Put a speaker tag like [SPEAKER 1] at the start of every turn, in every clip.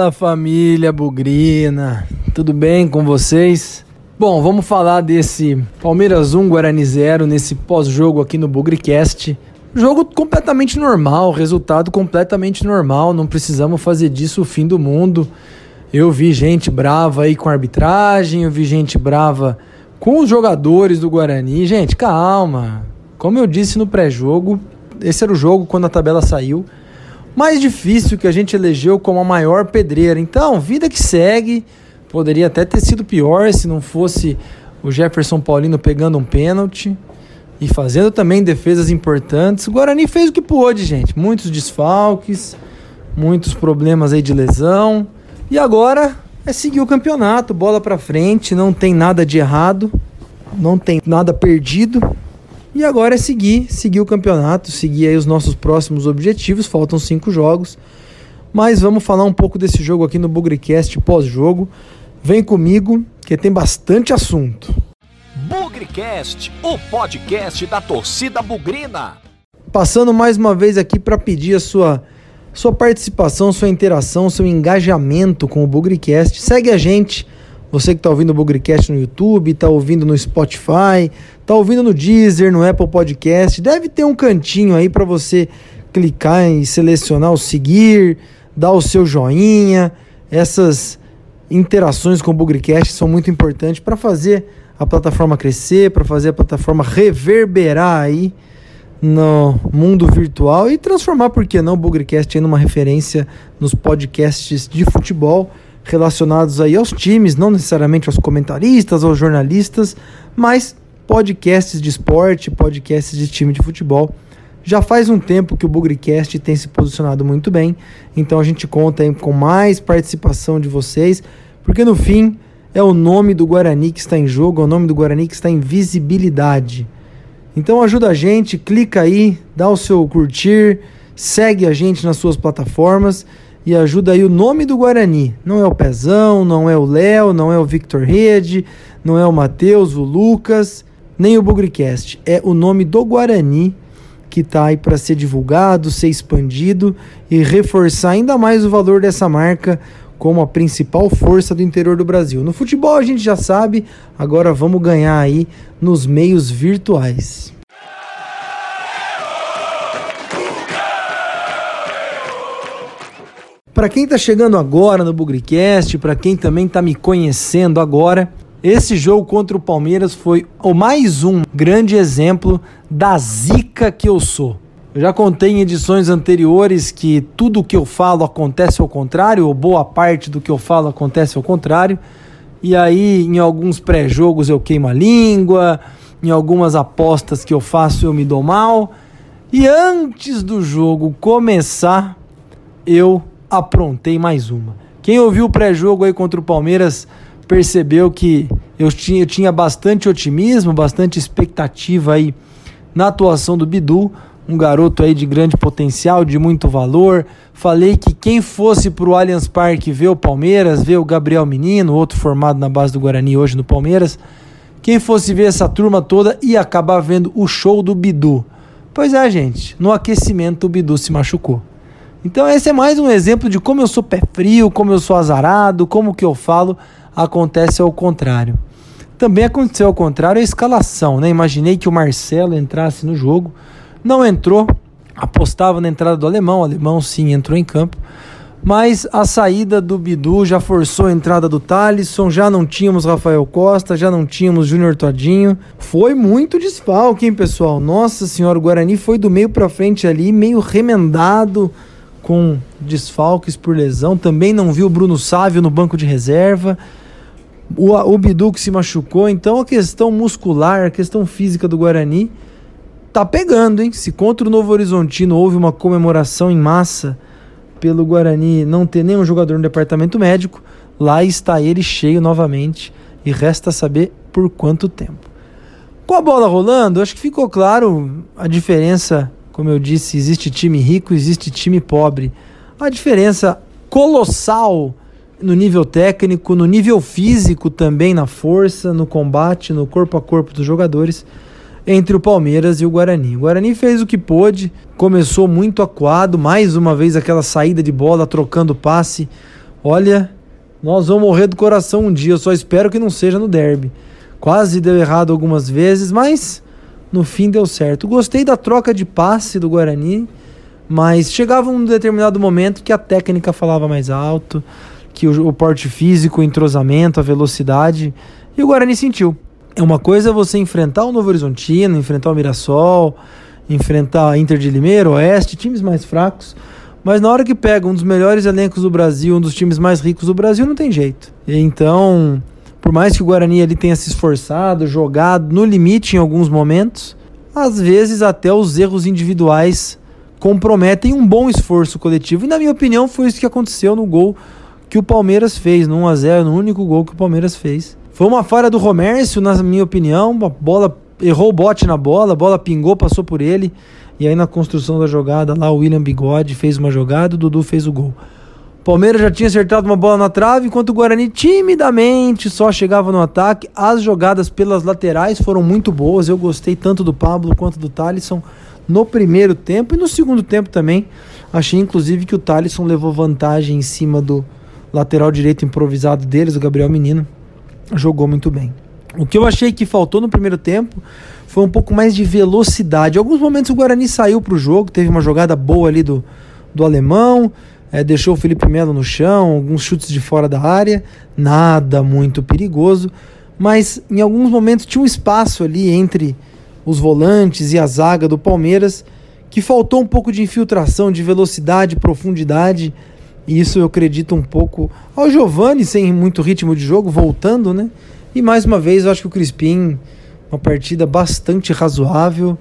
[SPEAKER 1] Fala família Bugrina, tudo bem com vocês? Bom, vamos falar desse Palmeiras 1 Guarani 0 nesse pós-jogo aqui no Bugricast. Jogo completamente normal, resultado completamente normal, não precisamos fazer disso o fim do mundo. Eu vi gente brava aí com a arbitragem, eu vi gente brava com os jogadores do Guarani. Gente, calma. Como eu disse no pré-jogo, esse era o jogo quando a tabela saiu mais difícil que a gente elegeu como a maior pedreira. Então, vida que segue. Poderia até ter sido pior se não fosse o Jefferson Paulino pegando um pênalti e fazendo também defesas importantes. O Guarani fez o que pôde, gente. Muitos desfalques, muitos problemas aí de lesão. E agora é seguir o campeonato, bola para frente, não tem nada de errado, não tem nada perdido. E agora é seguir, seguir o campeonato, seguir aí os nossos próximos objetivos. Faltam cinco jogos. Mas vamos falar um pouco desse jogo aqui no Bugricast pós-jogo. Vem comigo, que tem bastante assunto.
[SPEAKER 2] Bugricast, o podcast da torcida bugrina.
[SPEAKER 1] Passando mais uma vez aqui para pedir a sua, sua participação, sua interação, seu engajamento com o Bugricast. Segue a gente você que está ouvindo o Bugrecast no YouTube, está ouvindo no Spotify, está ouvindo no Deezer, no Apple Podcast, deve ter um cantinho aí para você clicar e selecionar o seguir, dar o seu joinha. Essas interações com o Bugrecast são muito importantes para fazer a plataforma crescer, para fazer a plataforma reverberar aí no mundo virtual e transformar, por que não, o Bugrecast em uma referência nos podcasts de futebol relacionados aí aos times, não necessariamente aos comentaristas, aos jornalistas, mas podcasts de esporte, podcasts de time de futebol. Já faz um tempo que o Bugricast tem se posicionado muito bem, então a gente conta com mais participação de vocês, porque no fim é o nome do Guarani que está em jogo, é o nome do Guarani que está em visibilidade. Então ajuda a gente, clica aí, dá o seu curtir, segue a gente nas suas plataformas e ajuda aí o nome do Guarani. Não é o Pezão, não é o Léo, não é o Victor Rede, não é o Matheus, o Lucas, nem o Bugricast. É o nome do Guarani que está aí para ser divulgado, ser expandido e reforçar ainda mais o valor dessa marca como a principal força do interior do Brasil. No futebol a gente já sabe, agora vamos ganhar aí nos meios virtuais. Para quem está chegando agora no Bugricast, para quem também está me conhecendo agora, esse jogo contra o Palmeiras foi o mais um grande exemplo da zica que eu sou. Eu já contei em edições anteriores que tudo o que eu falo acontece ao contrário, ou boa parte do que eu falo acontece ao contrário. E aí, em alguns pré-jogos eu queimo a língua, em algumas apostas que eu faço eu me dou mal. E antes do jogo começar, eu aprontei mais uma. Quem ouviu o pré-jogo aí contra o Palmeiras percebeu que eu tinha, eu tinha bastante otimismo, bastante expectativa aí na atuação do Bidu, um garoto aí de grande potencial, de muito valor. Falei que quem fosse para o Allianz Parque ver o Palmeiras, ver o Gabriel Menino, outro formado na base do Guarani hoje no Palmeiras, quem fosse ver essa turma toda ia acabar vendo o show do Bidu. Pois é, gente, no aquecimento o Bidu se machucou. Então esse é mais um exemplo de como eu sou pé frio, como eu sou azarado, como que eu falo acontece ao contrário. Também aconteceu ao contrário a escalação, né? Imaginei que o Marcelo entrasse no jogo, não entrou, apostava na entrada do alemão, o alemão sim entrou em campo, mas a saída do Bidu já forçou a entrada do Thalisson, já não tínhamos Rafael Costa, já não tínhamos Júnior Todinho. Foi muito desfalque, hein, pessoal? Nossa senhora, o Guarani foi do meio para frente ali, meio remendado, com desfalques por lesão. Também não viu o Bruno Sávio no banco de reserva. O, o Bidu que se machucou. Então a questão muscular, a questão física do Guarani tá pegando, hein? Se contra o Novo Horizontino houve uma comemoração em massa pelo Guarani não ter nenhum jogador no departamento médico, lá está ele cheio novamente e resta saber por quanto tempo. Com a bola rolando, acho que ficou claro a diferença como eu disse, existe time rico, existe time pobre. A diferença colossal no nível técnico, no nível físico também, na força, no combate, no corpo a corpo dos jogadores, entre o Palmeiras e o Guarani. O Guarani fez o que pôde, começou muito aquado, mais uma vez aquela saída de bola, trocando passe, Olha, nós vamos morrer do coração um dia, eu só espero que não seja no derby. Quase deu errado algumas vezes, mas no fim deu certo. Gostei da troca de passe do Guarani, mas chegava um determinado momento que a técnica falava mais alto, que o, o porte físico, o entrosamento, a velocidade, e o Guarani sentiu. É uma coisa você enfrentar o Novo Horizontino, enfrentar o Mirassol, enfrentar Inter de Limeira, Oeste, times mais fracos. Mas na hora que pega um dos melhores elencos do Brasil, um dos times mais ricos do Brasil, não tem jeito. Então, por mais que o Guarani ali tenha se esforçado, jogado no limite em alguns momentos, às vezes até os erros individuais comprometem um bom esforço coletivo. E na minha opinião foi isso que aconteceu no gol que o Palmeiras fez, no 1 a 0, no único gol que o Palmeiras fez. Foi uma falha do Romércio, na minha opinião, a bola errou o bote na bola, a bola pingou, passou por ele. E aí na construção da jogada lá o William Bigode fez uma jogada, o Dudu fez o gol. Palmeiras já tinha acertado uma bola na trave, enquanto o Guarani timidamente só chegava no ataque. As jogadas pelas laterais foram muito boas. Eu gostei tanto do Pablo quanto do Thalisson no primeiro tempo e no segundo tempo também. Achei inclusive que o Thalisson levou vantagem em cima do lateral direito improvisado deles, o Gabriel Menino jogou muito bem. O que eu achei que faltou no primeiro tempo foi um pouco mais de velocidade. Em alguns momentos o Guarani saiu para o jogo, teve uma jogada boa ali do, do alemão, é, deixou o Felipe Melo no chão, alguns chutes de fora da área, nada muito perigoso, mas em alguns momentos tinha um espaço ali entre os volantes e a zaga do Palmeiras que faltou um pouco de infiltração, de velocidade, profundidade. E isso eu acredito um pouco ao Giovani, sem muito ritmo de jogo, voltando, né? E mais uma vez, eu acho que o Crispim, uma partida bastante razoável.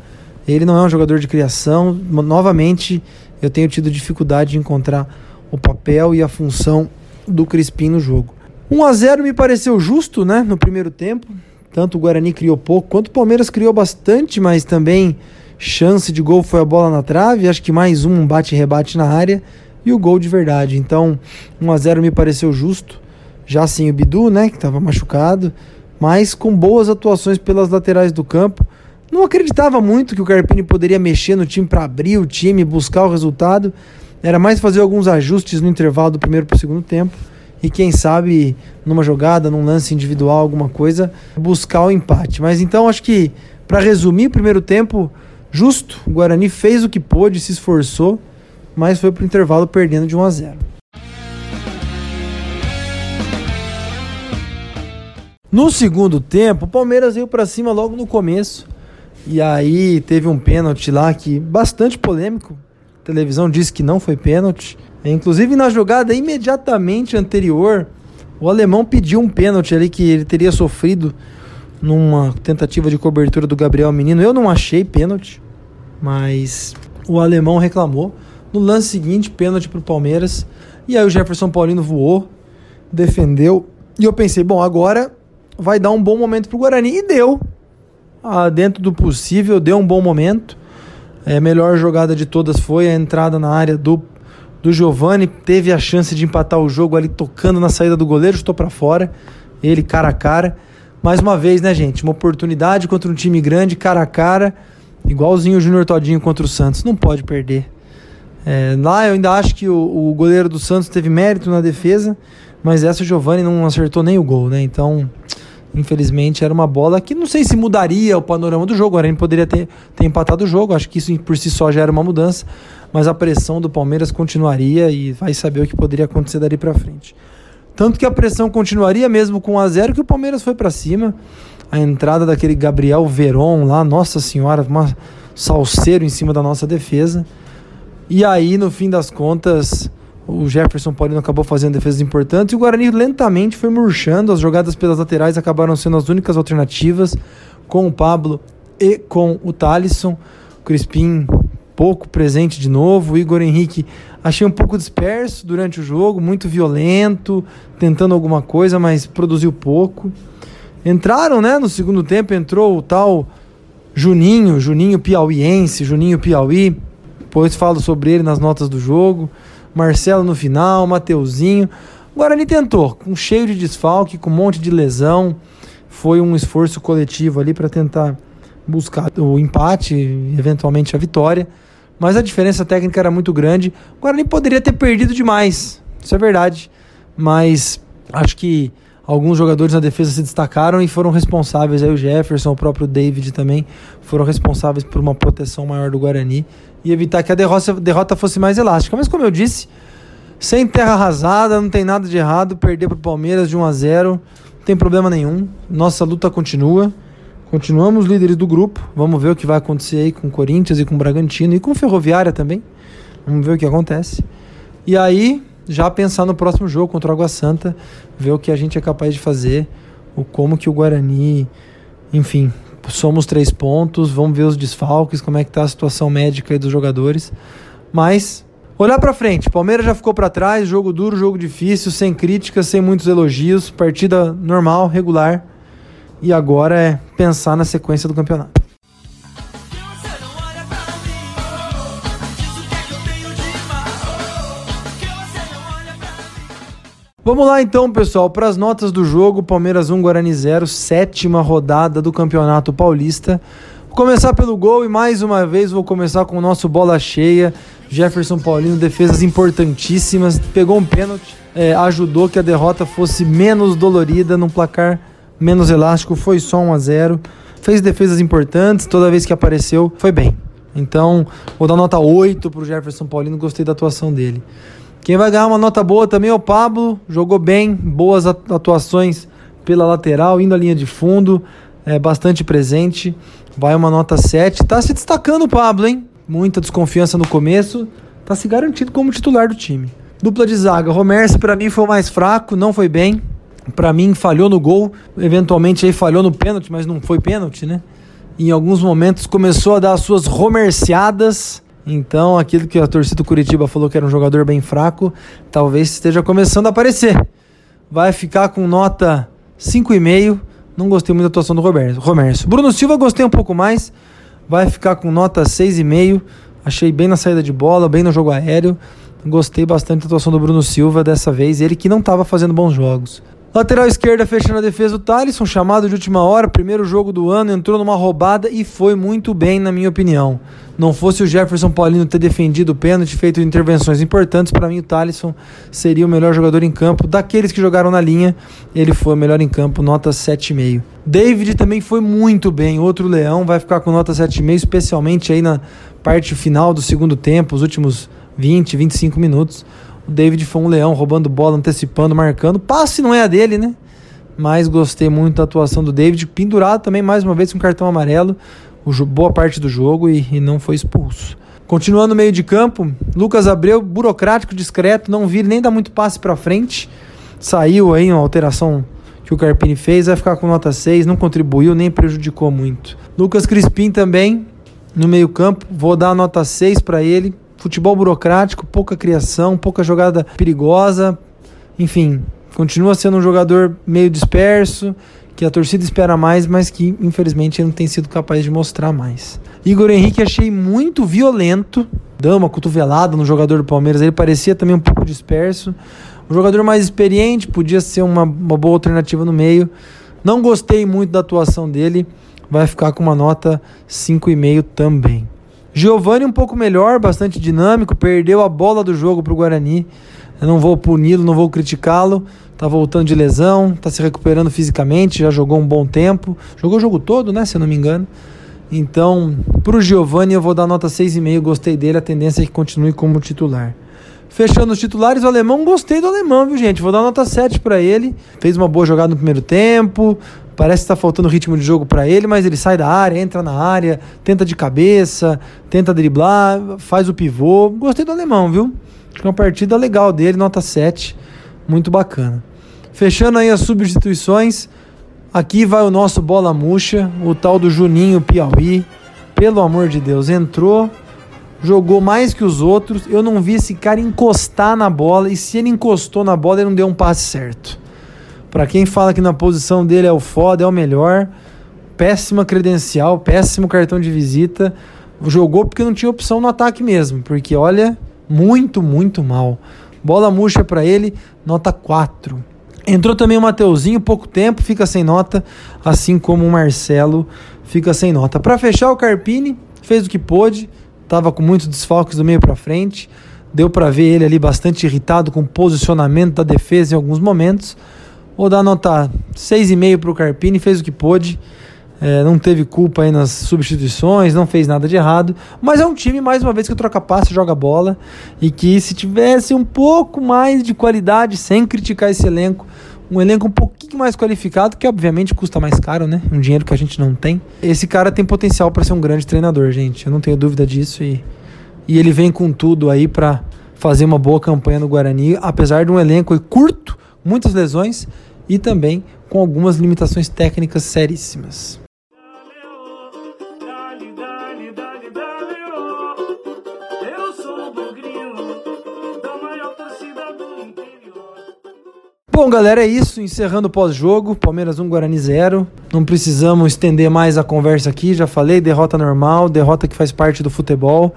[SPEAKER 1] Ele não é um jogador de criação. Novamente, eu tenho tido dificuldade de encontrar o papel e a função do Crispim no jogo. 1 a 0 me pareceu justo, né, no primeiro tempo. Tanto o Guarani criou pouco, quanto o Palmeiras criou bastante, mas também chance de gol foi a bola na trave. Acho que mais um bate-rebate na área e o gol de verdade. Então, 1 a 0 me pareceu justo já sem o Bidu, né, que estava machucado, mas com boas atuações pelas laterais do campo. Não acreditava muito que o Carpini poderia mexer no time para abrir o time, buscar o resultado. Era mais fazer alguns ajustes no intervalo do primeiro para o segundo tempo. E quem sabe, numa jogada, num lance individual, alguma coisa, buscar o empate. Mas então acho que, para resumir, o primeiro tempo justo. O Guarani fez o que pôde, se esforçou, mas foi para o intervalo perdendo de 1 a 0. No segundo tempo, o Palmeiras veio para cima logo no começo. E aí teve um pênalti lá que bastante polêmico. A televisão disse que não foi pênalti. Inclusive na jogada imediatamente anterior, o alemão pediu um pênalti ali que ele teria sofrido numa tentativa de cobertura do Gabriel Menino. Eu não achei pênalti, mas o alemão reclamou. No lance seguinte, pênalti para o Palmeiras. E aí o Jefferson Paulino voou, defendeu. E eu pensei, bom, agora vai dar um bom momento para o Guarani. E deu. Ah, dentro do possível, deu um bom momento. É, a melhor jogada de todas foi a entrada na área do, do Giovani. Teve a chance de empatar o jogo ali tocando na saída do goleiro, estou para fora. Ele cara a cara. Mais uma vez, né, gente? Uma oportunidade contra um time grande, cara a cara. Igualzinho o Júnior Todinho contra o Santos. Não pode perder. É, lá eu ainda acho que o, o goleiro do Santos teve mérito na defesa, mas essa o Giovani não acertou nem o gol, né? Então Infelizmente era uma bola que não sei se mudaria o panorama do jogo. O Guarani poderia ter, ter empatado o jogo, acho que isso por si só já era uma mudança, mas a pressão do Palmeiras continuaria e vai saber o que poderia acontecer dali para frente. Tanto que a pressão continuaria mesmo com 1 a 0 que o Palmeiras foi para cima. A entrada daquele Gabriel Veron lá, nossa senhora, uma salseiro em cima da nossa defesa. E aí, no fim das contas, o Jefferson Paulino acabou fazendo defesas importantes e o Guarani lentamente foi murchando. As jogadas pelas laterais acabaram sendo as únicas alternativas com o Pablo e com o Thalisson. O Crispim pouco presente de novo. O Igor Henrique achei um pouco disperso durante o jogo, muito violento, tentando alguma coisa, mas produziu pouco. Entraram, né? No segundo tempo entrou o tal Juninho, Juninho Piauiense, Juninho Piauí. Depois falo sobre ele nas notas do jogo. Marcelo no final, Mateuzinho. O Guarani tentou, com cheio de desfalque, com um monte de lesão. Foi um esforço coletivo ali para tentar buscar o empate, eventualmente a vitória. Mas a diferença técnica era muito grande. O Guarani poderia ter perdido demais, isso é verdade. mas acho que alguns jogadores na defesa se destacaram e foram responsáveis. Aí o Jefferson, o próprio David também foram responsáveis por uma proteção maior do Guarani e evitar que a derrota, derrota fosse mais elástica. Mas como eu disse, sem terra arrasada, não tem nada de errado perder para o Palmeiras de 1 a 0, não tem problema nenhum. Nossa luta continua. Continuamos líderes do grupo. Vamos ver o que vai acontecer aí com o Corinthians e com o Bragantino e com o Ferroviária também. Vamos ver o que acontece. E aí, já pensar no próximo jogo contra o Água Santa, ver o que a gente é capaz de fazer, o como que o Guarani, enfim, somos três pontos, vamos ver os desfalques, como é que tá a situação médica dos jogadores. Mas olhar para frente, Palmeiras já ficou para trás, jogo duro, jogo difícil, sem críticas, sem muitos elogios, partida normal, regular. E agora é pensar na sequência do campeonato. Vamos lá então, pessoal, para as notas do jogo. Palmeiras 1, Guarani 0, sétima rodada do Campeonato Paulista. Vou começar pelo gol e mais uma vez vou começar com o nosso bola cheia. Jefferson Paulino, defesas importantíssimas. Pegou um pênalti, é, ajudou que a derrota fosse menos dolorida num placar menos elástico. Foi só 1 a 0 Fez defesas importantes, toda vez que apareceu, foi bem. Então, vou dar nota 8 para o Jefferson Paulino, gostei da atuação dele. Quem vai ganhar uma nota boa também é o Pablo, jogou bem, boas atuações pela lateral, indo à linha de fundo, é bastante presente. Vai uma nota 7. Tá se destacando o Pablo, hein? Muita desconfiança no começo, tá se garantindo como titular do time. Dupla de zaga, Romércio para mim foi o mais fraco, não foi bem. Para mim falhou no gol, eventualmente aí falhou no pênalti, mas não foi pênalti, né? Em alguns momentos começou a dar as suas romerciadas então, aquilo que a torcida do Curitiba falou que era um jogador bem fraco, talvez esteja começando a aparecer. Vai ficar com nota 5,5. Não gostei muito da atuação do Roberto, Romércio. Bruno Silva gostei um pouco mais. Vai ficar com nota 6,5. Achei bem na saída de bola, bem no jogo aéreo. Gostei bastante da atuação do Bruno Silva dessa vez. Ele que não estava fazendo bons jogos. Lateral esquerda fechando a defesa o Thalisson, chamado de última hora, primeiro jogo do ano, entrou numa roubada e foi muito bem, na minha opinião. Não fosse o Jefferson Paulino ter defendido o pênalti, feito intervenções importantes, para mim o Thalisson seria o melhor jogador em campo. Daqueles que jogaram na linha, ele foi o melhor em campo, nota 7,5. David também foi muito bem, outro leão, vai ficar com nota 7,5, especialmente aí na parte final do segundo tempo, os últimos 20, 25 minutos. O David foi um leão, roubando bola, antecipando, marcando. Passe não é a dele, né? Mas gostei muito da atuação do David. Pendurado também, mais uma vez, com cartão amarelo. Boa parte do jogo e, e não foi expulso. Continuando no meio de campo, Lucas Abreu, burocrático, discreto, não vira nem dá muito passe para frente. Saiu aí uma alteração que o Carpini fez, vai ficar com nota 6, não contribuiu nem prejudicou muito. Lucas Crispim também no meio-campo, vou dar nota 6 para ele, futebol burocrático, pouca criação, pouca jogada perigosa. Enfim, continua sendo um jogador meio disperso, que a torcida espera mais, mas que infelizmente ele não tem sido capaz de mostrar mais. Igor Henrique achei muito violento, deu uma cotovelada no jogador do Palmeiras, ele parecia também um pouco disperso. Um jogador mais experiente, podia ser uma, uma boa alternativa no meio. Não gostei muito da atuação dele, vai ficar com uma nota 5,5 também. Giovani um pouco melhor, bastante dinâmico, perdeu a bola do jogo para o Guarani. Eu não vou puni-lo, não vou criticá-lo. Tá voltando de lesão, tá se recuperando fisicamente, já jogou um bom tempo. Jogou o jogo todo, né, se eu não me engano. Então, para o Giovani eu vou dar nota 6,5, gostei dele, a tendência é que continue como titular. Fechando os titulares, o alemão, gostei do alemão, viu, gente? Vou dar nota 7 para ele. Fez uma boa jogada no primeiro tempo, Parece que está faltando ritmo de jogo para ele, mas ele sai da área, entra na área, tenta de cabeça, tenta driblar, faz o pivô. Gostei do alemão, viu? Acho que é uma partida legal dele, nota 7. Muito bacana. Fechando aí as substituições, aqui vai o nosso bola murcha, o tal do Juninho Piauí. Pelo amor de Deus, entrou, jogou mais que os outros. Eu não vi esse cara encostar na bola, e se ele encostou na bola, ele não deu um passe certo. Para quem fala que na posição dele é o foda, é o melhor, péssima credencial, péssimo cartão de visita. Jogou porque não tinha opção no ataque mesmo, porque olha, muito, muito mal. Bola murcha para ele, nota 4. Entrou também o Mateuzinho, pouco tempo, fica sem nota, assim como o Marcelo fica sem nota. Para fechar, o Carpini fez o que pôde, estava com muitos desfalques do meio para frente, Deu para ver ele ali bastante irritado com o posicionamento da defesa em alguns momentos. Vou dar nota 6,5 para o Carpini, fez o que pôde. É, não teve culpa aí nas substituições, não fez nada de errado. Mas é um time, mais uma vez, que troca passe, joga bola. E que se tivesse um pouco mais de qualidade, sem criticar esse elenco, um elenco um pouquinho mais qualificado, que obviamente custa mais caro, né? Um dinheiro que a gente não tem. Esse cara tem potencial para ser um grande treinador, gente. Eu não tenho dúvida disso. E, e ele vem com tudo aí para fazer uma boa campanha no Guarani, apesar de um elenco curto, muitas lesões e também com algumas limitações técnicas seríssimas. Bom, galera, é isso. Encerrando o pós-jogo. Palmeiras 1, Guarani 0. Não precisamos estender mais a conversa aqui. Já falei, derrota normal, derrota que faz parte do futebol.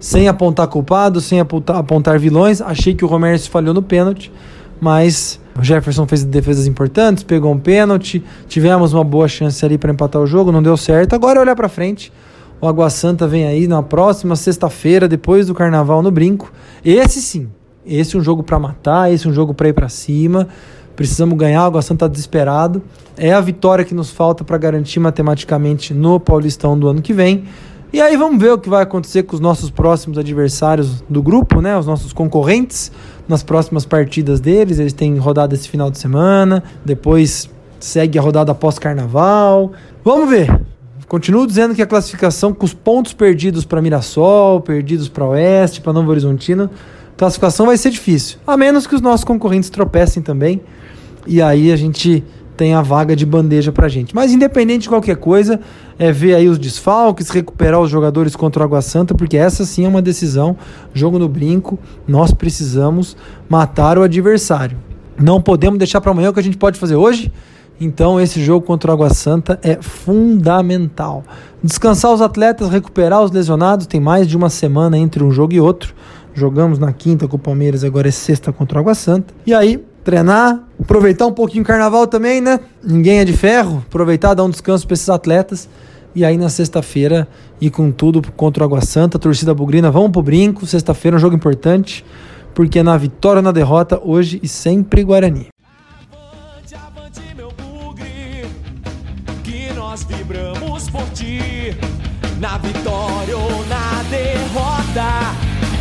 [SPEAKER 1] Sem apontar culpados, sem apontar, apontar vilões. Achei que o Romero falhou no pênalti, mas o Jefferson fez defesas importantes, pegou um pênalti. Tivemos uma boa chance ali para empatar o jogo, não deu certo. Agora é olhar para frente. O Água Santa vem aí na próxima sexta-feira, depois do carnaval no Brinco. Esse sim, esse é um jogo para matar, esse é um jogo para ir para cima. Precisamos ganhar, o Água Santa está desesperado. É a vitória que nos falta para garantir matematicamente no Paulistão do ano que vem. E aí vamos ver o que vai acontecer com os nossos próximos adversários do grupo, né? Os nossos concorrentes nas próximas partidas deles. Eles têm rodada esse final de semana, depois segue a rodada pós-carnaval. Vamos ver. Continuo dizendo que a classificação com os pontos perdidos para Mirassol, perdidos para Oeste, para Novo Horizontino, classificação vai ser difícil. A menos que os nossos concorrentes tropecem também. E aí a gente tem a vaga de bandeja pra gente. Mas independente de qualquer coisa, é ver aí os desfalques, recuperar os jogadores contra o Água Santa, porque essa sim é uma decisão, jogo no brinco, nós precisamos matar o adversário. Não podemos deixar para amanhã o que a gente pode fazer hoje. Então esse jogo contra o Água Santa é fundamental. Descansar os atletas, recuperar os lesionados, tem mais de uma semana entre um jogo e outro. Jogamos na quinta com o Palmeiras, agora é sexta contra o Água Santa. E aí, treinar, aproveitar um pouquinho o carnaval também, né? Ninguém é de ferro, aproveitar, dar um descanso para esses atletas. E aí na sexta-feira ir com tudo contra o Água Santa, torcida bugrina, vamos pro brinco. Sexta-feira é um jogo importante, porque na vitória ou na derrota, hoje e sempre Guarani. Avante, avante, meu bugre, que nós vibramos por ti, na vitória ou na derrota